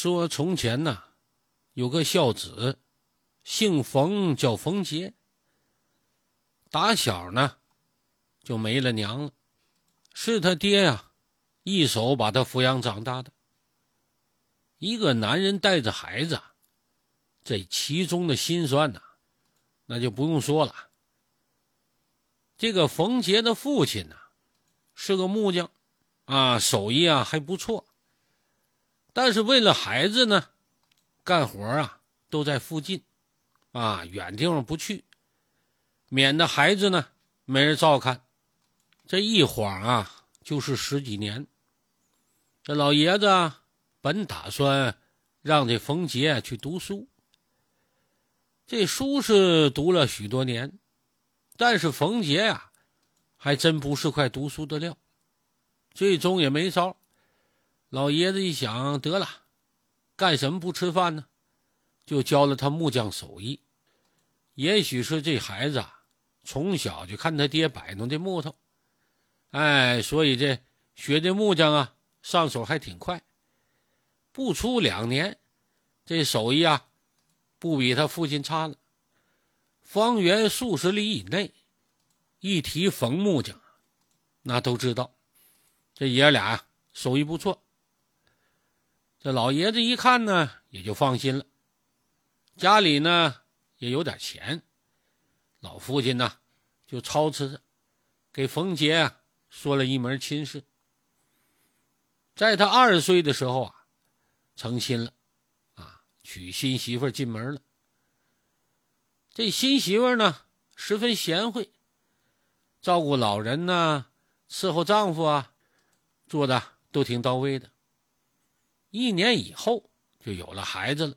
说从前呢，有个孝子，姓冯，叫冯杰。打小呢，就没了娘了，是他爹呀，一手把他抚养长大的。一个男人带着孩子，这其中的辛酸呐，那就不用说了。这个冯杰的父亲呢，是个木匠，啊，手艺啊还不错。但是为了孩子呢，干活啊都在附近，啊远地方不去，免得孩子呢没人照看。这一晃啊就是十几年。这老爷子本打算让这冯杰去读书，这书是读了许多年，但是冯杰呀还真不是块读书的料，最终也没招。老爷子一想，得了，干什么不吃饭呢？就教了他木匠手艺。也许是这孩子啊，从小就看他爹摆弄这木头，哎，所以这学这木匠啊，上手还挺快。不出两年，这手艺啊，不比他父亲差了。方圆数十里以内，一提冯木匠，那都知道，这爷俩手艺不错。这老爷子一看呢，也就放心了。家里呢也有点钱，老父亲呢就操持着，给冯杰啊说了一门亲事。在他二十岁的时候啊，成亲了，啊，娶新媳妇进门了。这新媳妇呢十分贤惠，照顾老人呢，伺候丈夫啊，做的都挺到位的。一年以后就有了孩子了。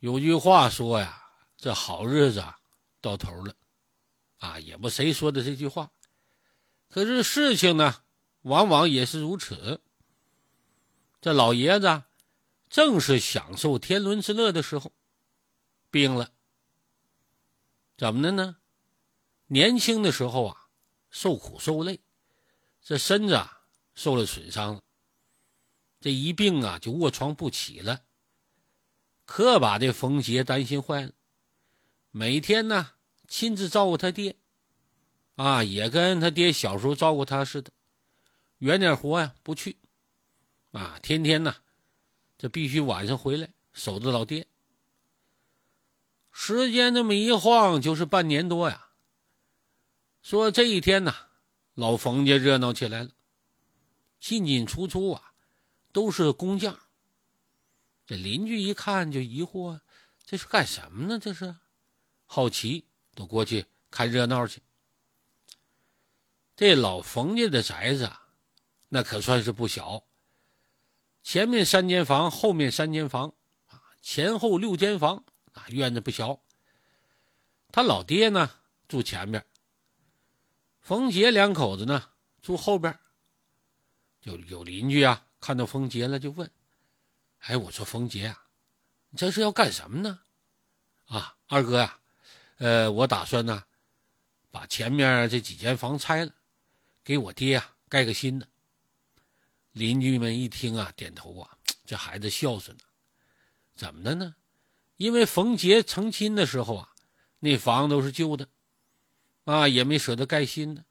有句话说呀：“这好日子到头了。”啊，也不谁说的这句话。可是事情呢，往往也是如此。这老爷子正是享受天伦之乐的时候，病了。怎么的呢？年轻的时候啊，受苦受累，这身子啊受了损伤了。这一病啊，就卧床不起了，可把这冯杰担心坏了。每天呢，亲自照顾他爹，啊，也跟他爹小时候照顾他似的，远点活呀不去，啊，天天呢，这必须晚上回来守着老爹。时间这么一晃，就是半年多呀。说这一天呢，老冯家热闹起来了，进进出出啊。都是工匠。这邻居一看就疑惑：“这是干什么呢？这是好奇，都过去看热闹去。”这老冯家的宅子啊，那可算是不小。前面三间房，后面三间房，啊，前后六间房，啊，院子不小。他老爹呢住前边，冯杰两口子呢住后边。就有邻居啊。看到冯杰了，就问：“哎，我说冯杰啊，你这是要干什么呢？”啊，二哥呀，呃，我打算呢，把前面这几间房拆了，给我爹啊盖个新的。邻居们一听啊，点头啊，这孩子孝顺呢。怎么的呢？因为冯杰成亲的时候啊，那房都是旧的，啊，也没舍得盖新的。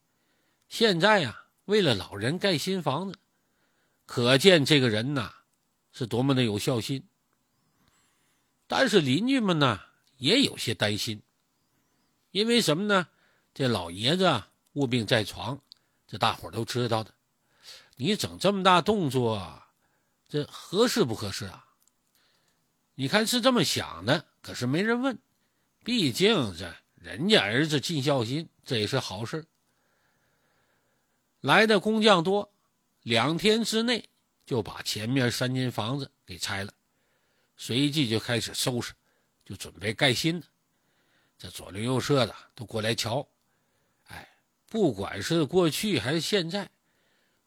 现在呀，为了老人盖新房子。可见这个人呐，是多么的有孝心。但是邻居们呢，也有些担心，因为什么呢？这老爷子卧病在床，这大伙都知道的。你整这么大动作，这合适不合适啊？你看是这么想的，可是没人问。毕竟这人家儿子尽孝心，这也是好事。来的工匠多。两天之内就把前面三间房子给拆了，随即就开始收拾，就准备盖新的。这左邻右舍的都过来瞧，哎，不管是过去还是现在，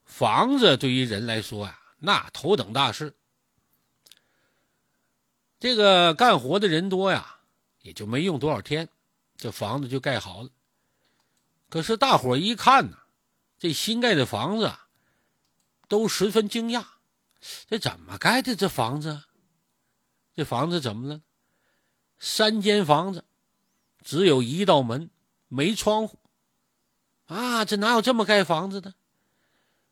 房子对于人来说啊，那头等大事。这个干活的人多呀，也就没用多少天，这房子就盖好了。可是大伙一看呢，这新盖的房子啊。都十分惊讶，这怎么盖的这房子？这房子怎么了？三间房子，只有一道门，没窗户。啊，这哪有这么盖房子的？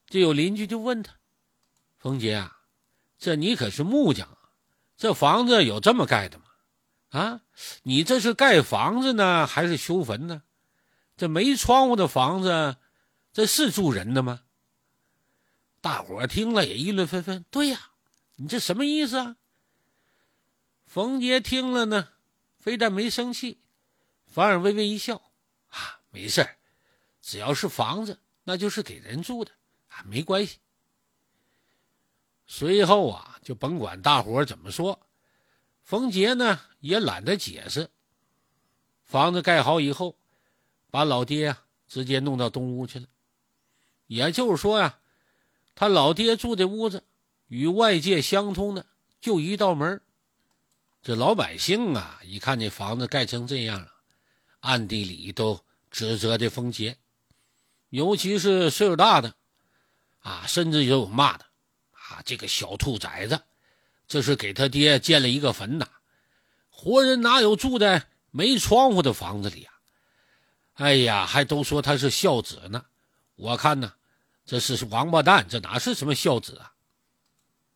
就有邻居就问他：“冯杰啊，这你可是木匠啊，这房子有这么盖的吗？啊，你这是盖房子呢，还是修坟呢？这没窗户的房子，这是住人的吗？”大伙听了也议论纷纷。对呀，你这什么意思啊？冯杰听了呢，非但没生气，反而微微一笑：“啊，没事只要是房子，那就是给人住的啊，没关系。”随后啊，就甭管大伙怎么说，冯杰呢也懒得解释。房子盖好以后，把老爹啊直接弄到东屋去了。也就是说呀。他老爹住的屋子，与外界相通的就一道门。这老百姓啊，一看这房子盖成这样了，暗地里都指责这冯杰，尤其是岁数大的，啊，甚至也有骂的，啊，这个小兔崽子，这是给他爹建了一个坟呐！活人哪有住在没窗户的房子里啊？哎呀，还都说他是孝子呢。我看呢。这是王八蛋，这哪是什么孝子啊？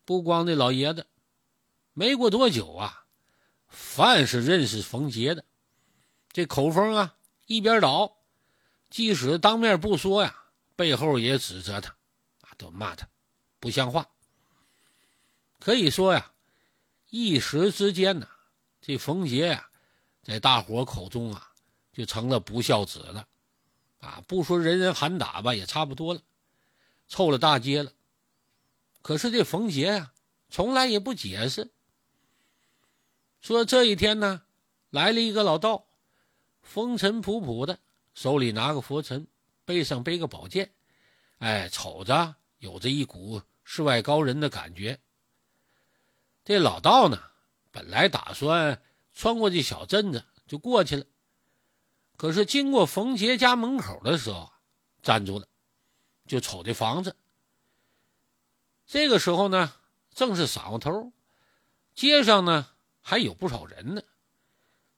不光那老爷子，没过多久啊，凡是认识冯杰的，这口风啊一边倒，即使当面不说呀，背后也指责他，啊，都骂他不像话。可以说呀，一时之间呢，这冯杰呀，在大伙口中啊，就成了不孝子了，啊，不说人人喊打吧，也差不多了。臭了大街了，可是这冯杰呀，从来也不解释。说这一天呢，来了一个老道，风尘仆仆的，手里拿个佛尘，背上背个宝剑，哎，瞅着有着一股世外高人的感觉。这老道呢，本来打算穿过这小镇子就过去了，可是经过冯杰家门口的时候，站住了。就瞅这房子。这个时候呢，正是晌午头，街上呢还有不少人呢。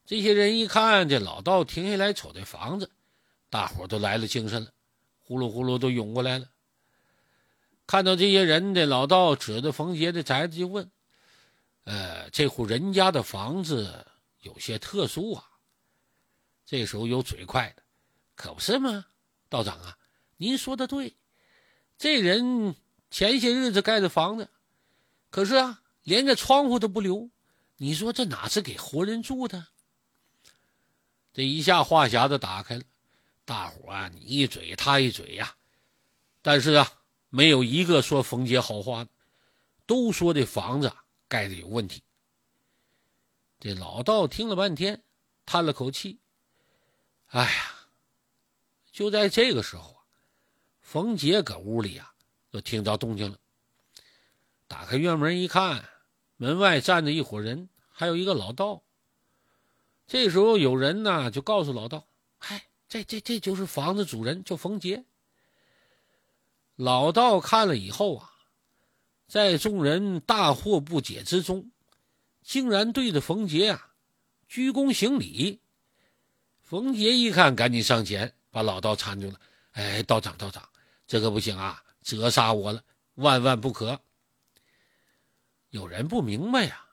这些人一看这老道停下来瞅这房子，大伙都来了精神了，呼噜呼噜都涌过来了。看到这些人，这老道指着冯杰的宅子就问：“呃，这户人家的房子有些特殊啊？”这时候有嘴快的，可不是吗？道长啊！您说的对，这人前些日子盖的房子，可是啊，连个窗户都不留。你说这哪是给活人住的？这一下话匣子打开了，大伙啊，你一嘴他一嘴呀。但是啊，没有一个说冯杰好话的，都说这房子盖的有问题。这老道听了半天，叹了口气：“哎呀！”就在这个时候。冯杰搁屋里呀，就听到动静了。打开院门一看，门外站着一伙人，还有一个老道。这时候有人呢，就告诉老道：“嗨，这这这就是房子主人，叫冯杰。”老道看了以后啊，在众人大惑不解之中，竟然对着冯杰啊鞠躬行礼。冯杰一看，赶紧上前把老道搀住了：“哎，道长，道长。”这可不行啊！折杀我了，万万不可！有人不明白呀？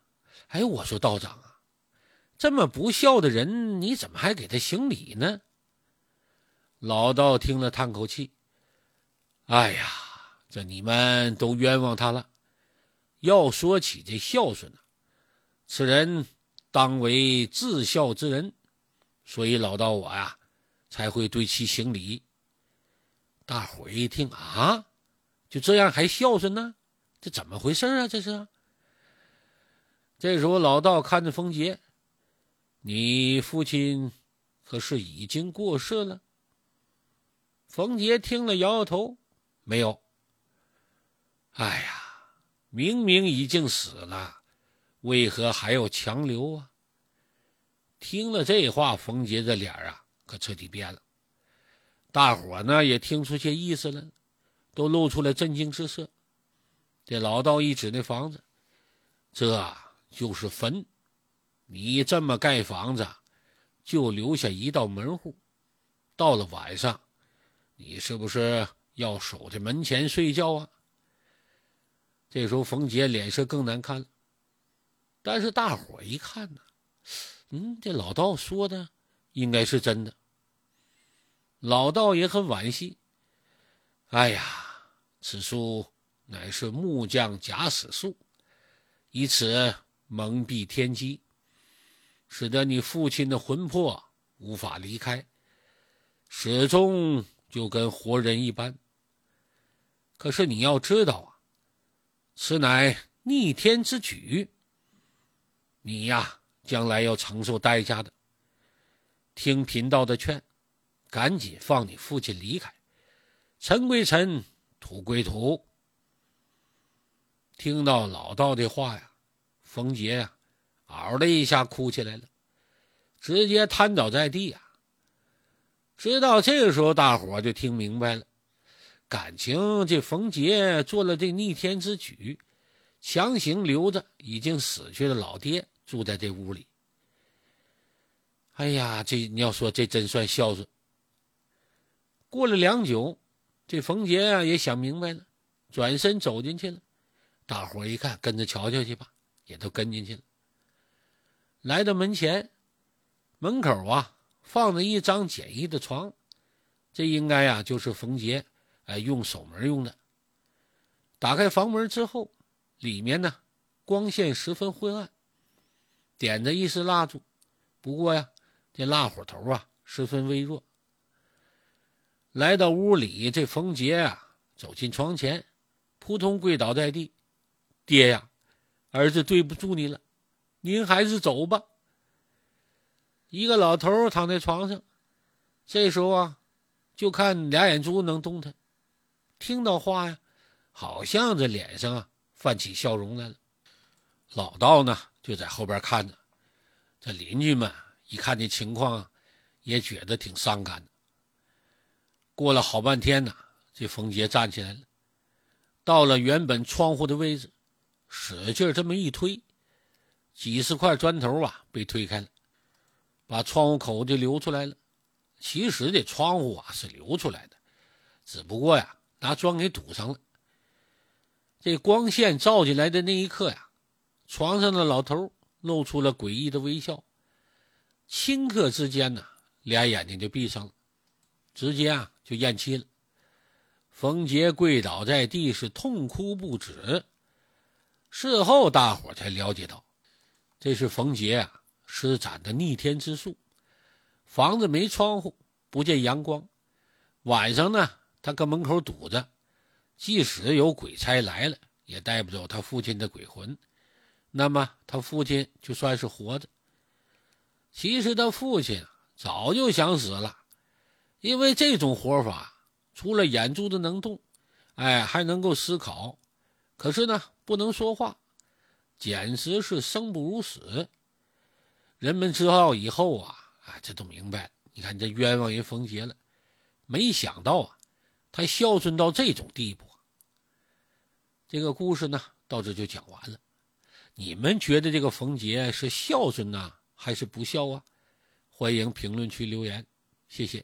哎，我说道长啊，这么不孝的人，你怎么还给他行礼呢？老道听了，叹口气：“哎呀，这你们都冤枉他了。要说起这孝顺呢，此人当为至孝之人，所以老道我呀，才会对其行礼。”大伙一听啊，就这样还孝顺呢？这怎么回事啊？这是。这时候老道看着冯杰，你父亲可是已经过世了？冯杰听了摇摇头，没有。哎呀，明明已经死了，为何还要强留啊？听了这话，冯杰这脸啊，可彻底变了。大伙呢也听出些意思了，都露出了震惊之色。这老道一指那房子，这就是坟。你这么盖房子，就留下一道门户。到了晚上，你是不是要守在门前睡觉啊？这时候，冯杰脸色更难看了。但是大伙一看呢，嗯，这老道说的应该是真的。老道也很惋惜。哎呀，此树乃是木匠假死术，以此蒙蔽天机，使得你父亲的魂魄无法离开。始终就跟活人一般。可是你要知道啊，此乃逆天之举。你呀，将来要承受代价的。听贫道的劝，赶紧放你父亲离开。尘归尘，土归土。听到老道的话呀，冯杰呀，嗷的一下哭起来了，直接瘫倒在地呀。直到这个时候，大伙就听明白了，感情这冯杰做了这逆天之举，强行留着已经死去的老爹住在这屋里。哎呀，这你要说这真算孝顺。过了良久，这冯杰啊也想明白了，转身走进去了。大伙一看，跟着瞧瞧去吧，也都跟进去了。来到门前，门口啊。放着一张简易的床，这应该呀就是冯杰哎用守门用的。打开房门之后，里面呢光线十分昏暗，点着一丝蜡烛，不过呀这蜡火头啊十分微弱。来到屋里，这冯杰啊走进床前，扑通跪倒在地：“爹呀，儿子对不住你了，您还是走吧。”一个老头躺在床上，这时候啊，就看俩眼珠能动弹，听到话呀，好像这脸上啊泛起笑容来了。老道呢就在后边看着，这邻居们一看这情况，也觉得挺伤感的。过了好半天呢，这冯杰站起来了，到了原本窗户的位置，使劲这么一推，几十块砖头啊被推开了。把窗户口就留出来了。其实这窗户啊是留出来的，只不过呀拿砖给堵上了。这光线照进来的那一刻呀，床上的老头露出了诡异的微笑。顷刻之间呢，俩眼睛就闭上了，直接啊就咽气了。冯杰跪倒在地，是痛哭不止。事后大伙才了解到，这是冯杰啊。施展的逆天之术，房子没窗户，不见阳光。晚上呢，他搁门口堵着，即使有鬼差来了，也带不走他父亲的鬼魂。那么他父亲就算是活着。其实他父亲早就想死了，因为这种活法，除了眼珠子能动，哎，还能够思考，可是呢，不能说话，简直是生不如死。人们知道以后啊，啊，这都明白。你看这冤枉人冯杰了，没想到啊，他孝顺到这种地步。这个故事呢，到这就讲完了。你们觉得这个冯杰是孝顺呢，还是不孝啊？欢迎评论区留言，谢谢。